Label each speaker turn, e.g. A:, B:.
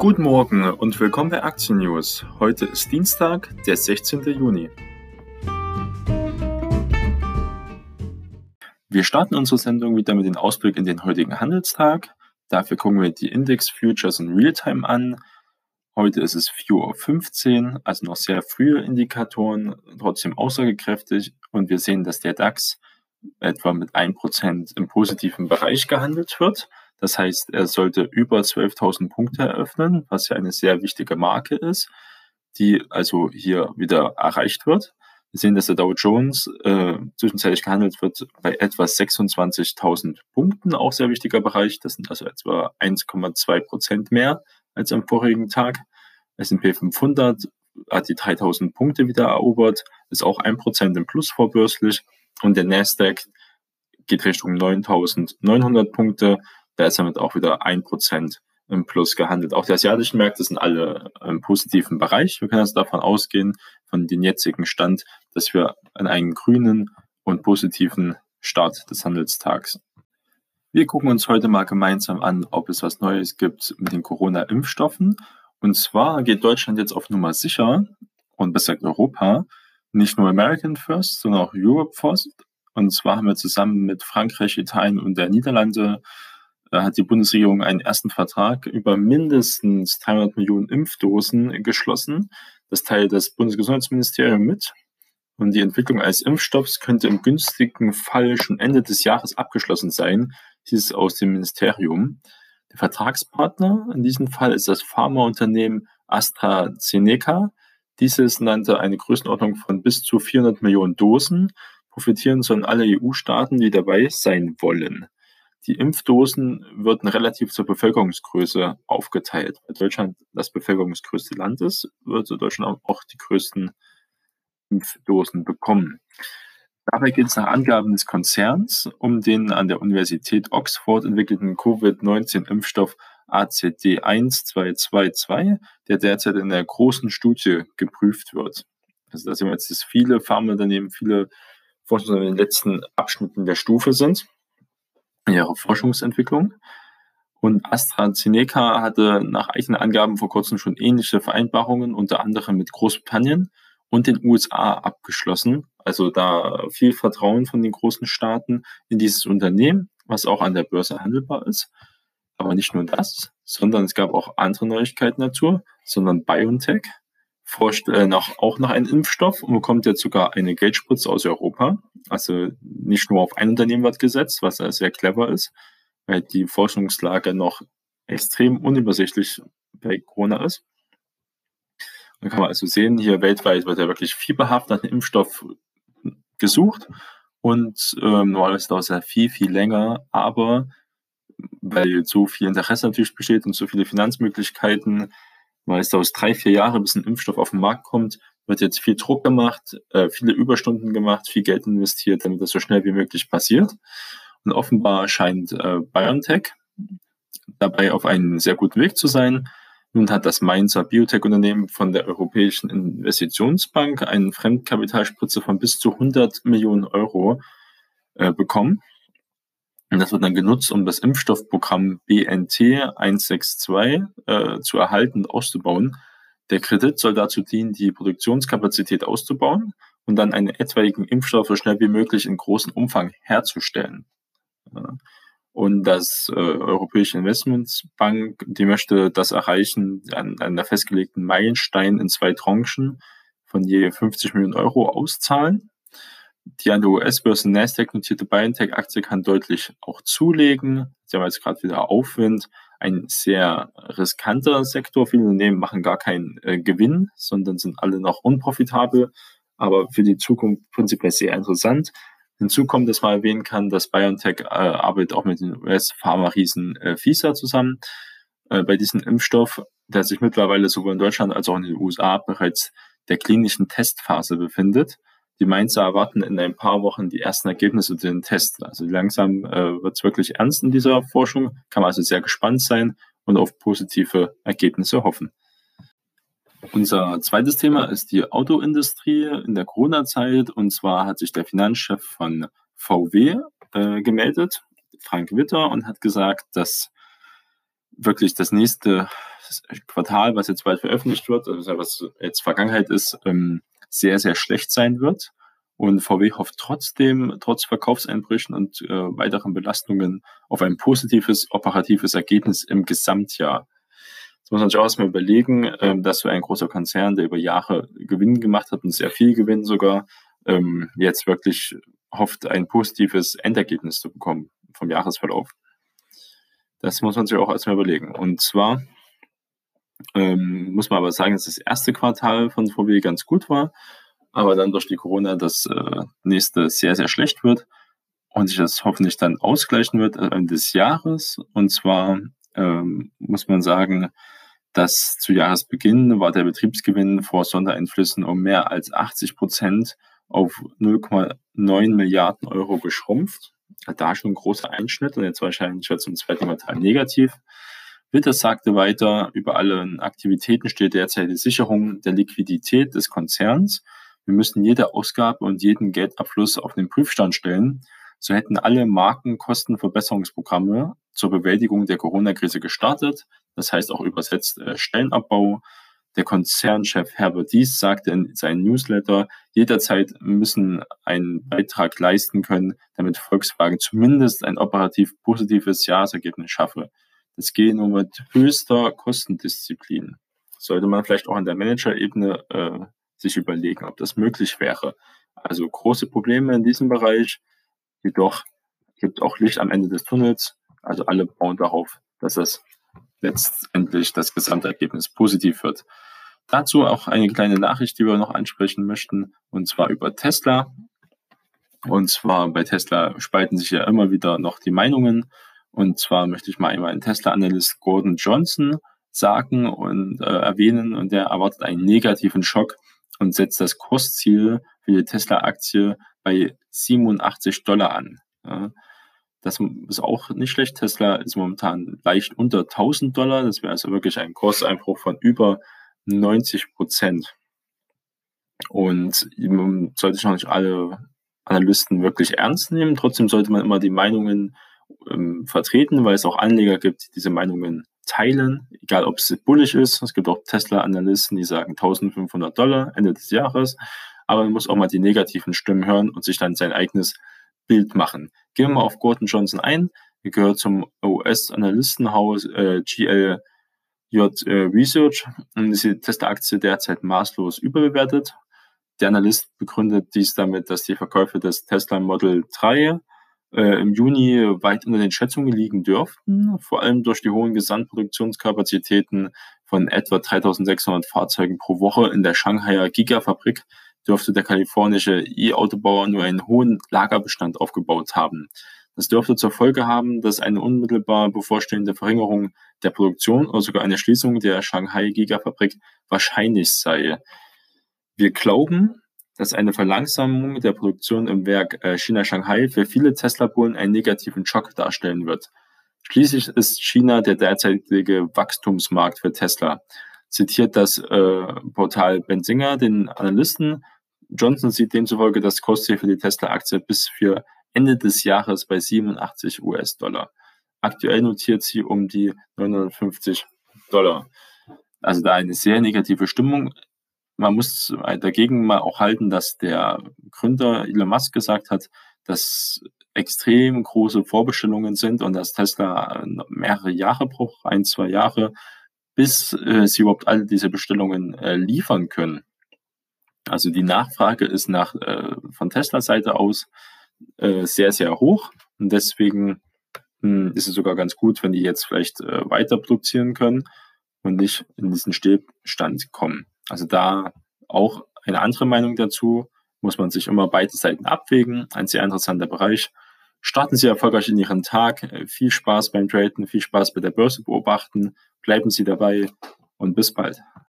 A: Guten Morgen und willkommen bei Aktien News. Heute ist Dienstag, der 16. Juni. Wir starten unsere Sendung wieder mit dem Ausblick in den heutigen Handelstag. Dafür gucken wir die Index Futures in Realtime an. Heute ist es 4.15 Uhr, also noch sehr frühe Indikatoren, trotzdem aussagekräftig. Und wir sehen, dass der DAX etwa mit 1% im positiven Bereich gehandelt wird. Das heißt, er sollte über 12.000 Punkte eröffnen, was ja eine sehr wichtige Marke ist, die also hier wieder erreicht wird. Wir sehen, dass der Dow Jones äh, zwischenzeitlich gehandelt wird bei etwa 26.000 Punkten, auch sehr wichtiger Bereich. Das sind also etwa 1,2 Prozent mehr als am vorigen Tag. S&P 500 hat die 3.000 Punkte wieder erobert, ist auch ein Prozent im Plus vorbörslich. Und der Nasdaq geht Richtung 9.900 Punkte, da ist damit auch wieder ein Prozent im Plus gehandelt. Auch die asiatischen Märkte sind alle im positiven Bereich. Wir können also davon ausgehen, von dem jetzigen Stand, dass wir an einen grünen und positiven Start des Handelstags. Wir gucken uns heute mal gemeinsam an, ob es was Neues gibt mit den Corona-Impfstoffen. Und zwar geht Deutschland jetzt auf Nummer sicher und besser Europa, nicht nur American First, sondern auch Europe First. Und zwar haben wir zusammen mit Frankreich, Italien und der Niederlande hat die Bundesregierung einen ersten Vertrag über mindestens 300 Millionen Impfdosen geschlossen. Das teilt das Bundesgesundheitsministerium mit. Und die Entwicklung eines Impfstoffs könnte im günstigen Fall schon Ende des Jahres abgeschlossen sein, hieß es aus dem Ministerium. Der Vertragspartner in diesem Fall ist das Pharmaunternehmen AstraZeneca. Dieses nannte eine Größenordnung von bis zu 400 Millionen Dosen. Profitieren sollen alle EU-Staaten, die dabei sein wollen. Die Impfdosen würden relativ zur Bevölkerungsgröße aufgeteilt. Weil Deutschland das bevölkerungsgrößte Land ist, würde Deutschland auch die größten Impfdosen bekommen. Dabei geht es nach Angaben des Konzerns um den an der Universität Oxford entwickelten Covid-19-Impfstoff ACD1222, der derzeit in einer großen Studie geprüft wird. Also da sehen wir jetzt, dass viele Pharmaunternehmen, viele Forschungsunternehmen in den letzten Abschnitten der Stufe sind ihrer Forschungsentwicklung. Und AstraZeneca hatte nach eigenen Angaben vor kurzem schon ähnliche Vereinbarungen, unter anderem mit Großbritannien und den USA abgeschlossen. Also da viel Vertrauen von den großen Staaten in dieses Unternehmen, was auch an der Börse handelbar ist. Aber nicht nur das, sondern es gab auch andere Neuigkeiten dazu, sondern BioNTech forscht äh, nach, auch nach einem Impfstoff und bekommt jetzt sogar eine Geldspritze aus Europa. Also nicht nur auf ein Unternehmen wird gesetzt, was sehr clever ist, weil die Forschungslage noch extrem unübersichtlich bei Corona ist. Dann kann man also sehen, hier weltweit wird ja wirklich fieberhaft nach einem Impfstoff gesucht und ähm, normalerweise dauert es ja viel, viel länger, aber weil so viel Interesse natürlich besteht und so viele Finanzmöglichkeiten, weil es dauert drei, vier Jahre, bis ein Impfstoff auf den Markt kommt, wird jetzt viel Druck gemacht, äh, viele Überstunden gemacht, viel Geld investiert, damit das so schnell wie möglich passiert. Und offenbar scheint äh, BioNTech dabei auf einem sehr guten Weg zu sein. Nun hat das Mainzer Biotech-Unternehmen von der Europäischen Investitionsbank eine Fremdkapitalspritze von bis zu 100 Millionen Euro äh, bekommen. Und das wird dann genutzt, um das Impfstoffprogramm BNT 162 äh, zu erhalten und auszubauen. Der Kredit soll dazu dienen, die Produktionskapazität auszubauen und dann einen etwaigen Impfstoff so schnell wie möglich in großem Umfang herzustellen. Und das äh, Europäische Investmentsbank, die möchte das erreichen an, einer festgelegten Meilenstein in zwei Tranchen von je 50 Millionen Euro auszahlen. Die an der US-Börse Nasdaq notierte BioNTech-Aktie kann deutlich auch zulegen. Sie haben jetzt gerade wieder Aufwind. Ein sehr riskanter Sektor. Viele Unternehmen machen gar keinen äh, Gewinn, sondern sind alle noch unprofitabel, aber für die Zukunft prinzipiell sehr interessant. Hinzu kommt, dass man erwähnen kann, dass BioNTech äh, arbeitet auch mit den US-Pharma-Riesen äh, FISA zusammen äh, bei diesem Impfstoff, der sich mittlerweile sowohl in Deutschland als auch in den USA bereits der klinischen Testphase befindet. Die Mainzer erwarten in ein paar Wochen die ersten Ergebnisse zu den Tests. Also langsam äh, wird es wirklich ernst in dieser Forschung, kann man also sehr gespannt sein und auf positive Ergebnisse hoffen. Unser zweites Thema ist die Autoindustrie in der Corona-Zeit. Und zwar hat sich der Finanzchef von VW äh, gemeldet, Frank Witter, und hat gesagt, dass wirklich das nächste Quartal, was jetzt bald veröffentlicht wird, also was jetzt Vergangenheit ist, ähm, sehr, sehr schlecht sein wird. Und VW hofft trotzdem, trotz Verkaufseinbrüchen und äh, weiteren Belastungen, auf ein positives operatives Ergebnis im Gesamtjahr. Das muss man sich auch erstmal überlegen, äh, dass so ein großer Konzern, der über Jahre Gewinn gemacht hat und sehr viel Gewinn sogar, ähm, jetzt wirklich hofft, ein positives Endergebnis zu bekommen vom Jahresverlauf. Das muss man sich auch erstmal überlegen. Und zwar ähm, muss man aber sagen, dass das erste Quartal von VW ganz gut war, aber dann durch die Corona das äh, nächste sehr, sehr schlecht wird und sich das hoffentlich dann ausgleichen wird Ende des Jahres. Und zwar ähm, muss man sagen, dass zu Jahresbeginn war der Betriebsgewinn vor Sondereinflüssen um mehr als 80 Prozent auf 0,9 Milliarden Euro geschrumpft. Da schon ein großer Einschnitt und jetzt wahrscheinlich schon zum zweiten Quartal negativ. Witters sagte weiter, über alle Aktivitäten steht derzeit die Sicherung der Liquidität des Konzerns. Wir müssen jede Ausgabe und jeden Geldabfluss auf den Prüfstand stellen. So hätten alle Markenkostenverbesserungsprogramme zur Bewältigung der Corona-Krise gestartet. Das heißt auch übersetzt äh, Stellenabbau, der Konzernchef Herbert Dies sagte in seinem Newsletter, jederzeit müssen einen Beitrag leisten können, damit Volkswagen zumindest ein operativ positives Jahresergebnis schaffe. Das gehe nur mit höchster Kostendisziplin. Sollte man vielleicht auch an der Managerebene äh, sich überlegen, ob das möglich wäre. Also große Probleme in diesem Bereich, jedoch gibt auch Licht am Ende des Tunnels. Also alle bauen darauf, dass es letztendlich das Gesamtergebnis positiv wird. Dazu auch eine kleine Nachricht, die wir noch ansprechen möchten, und zwar über Tesla. Und zwar bei Tesla spalten sich ja immer wieder noch die Meinungen. Und zwar möchte ich mal einmal den Tesla-Analyst Gordon Johnson sagen und äh, erwähnen. Und der erwartet einen negativen Schock und setzt das Kursziel für die Tesla-Aktie bei 87 Dollar an. Ja. Das ist auch nicht schlecht. Tesla ist momentan leicht unter 1000 Dollar. Das wäre also wirklich ein Kurseinbruch von über 90 Prozent. Und sollte sich noch nicht alle Analysten wirklich ernst nehmen. Trotzdem sollte man immer die Meinungen ähm, vertreten, weil es auch Anleger gibt, die diese Meinungen teilen, egal ob es bullisch ist. Es gibt auch Tesla-Analysten, die sagen 1500 Dollar Ende des Jahres. Aber man muss auch mal die negativen Stimmen hören und sich dann sein eigenes Bild machen. Gehen wir mal auf Gordon Johnson ein. Er gehört zum US-Analystenhaus äh, GLJ äh, Research und ist die Tesla-Aktie derzeit maßlos überbewertet. Der Analyst begründet dies damit, dass die Verkäufe des Tesla Model 3 äh, im Juni weit unter den Schätzungen liegen dürften, vor allem durch die hohen Gesamtproduktionskapazitäten von etwa 3600 Fahrzeugen pro Woche in der Shanghaier Gigafabrik dürfte der kalifornische E-Autobauer nur einen hohen Lagerbestand aufgebaut haben. Das dürfte zur Folge haben, dass eine unmittelbar bevorstehende Verringerung der Produktion oder sogar eine Schließung der Shanghai Gigafabrik wahrscheinlich sei. Wir glauben, dass eine Verlangsamung der Produktion im Werk äh, China-Shanghai für viele Tesla-Bullen einen negativen Schock darstellen wird. Schließlich ist China der derzeitige Wachstumsmarkt für Tesla zitiert das äh, Portal Benzinger den Analysten. Johnson sieht demzufolge das Kursziel für die Tesla-Aktie bis für Ende des Jahres bei 87 US-Dollar. Aktuell notiert sie um die 950 Dollar. Also da eine sehr negative Stimmung. Man muss dagegen mal auch halten, dass der Gründer Elon Musk gesagt hat, dass extrem große Vorbestellungen sind und dass Tesla mehrere Jahre braucht, ein, zwei Jahre, bis äh, sie überhaupt alle diese Bestellungen äh, liefern können. Also die Nachfrage ist nach äh, von Tesla-Seite aus äh, sehr, sehr hoch. Und deswegen mh, hm, ist es sogar ganz gut, wenn die jetzt vielleicht äh, weiter produzieren können und nicht in diesen Stillstand kommen. Also da auch eine andere Meinung dazu, muss man sich immer beide Seiten abwägen. Ein sehr interessanter Bereich. Starten Sie erfolgreich in Ihren Tag. Viel Spaß beim Traden, viel Spaß bei der Börse beobachten. Bleiben Sie dabei und bis bald.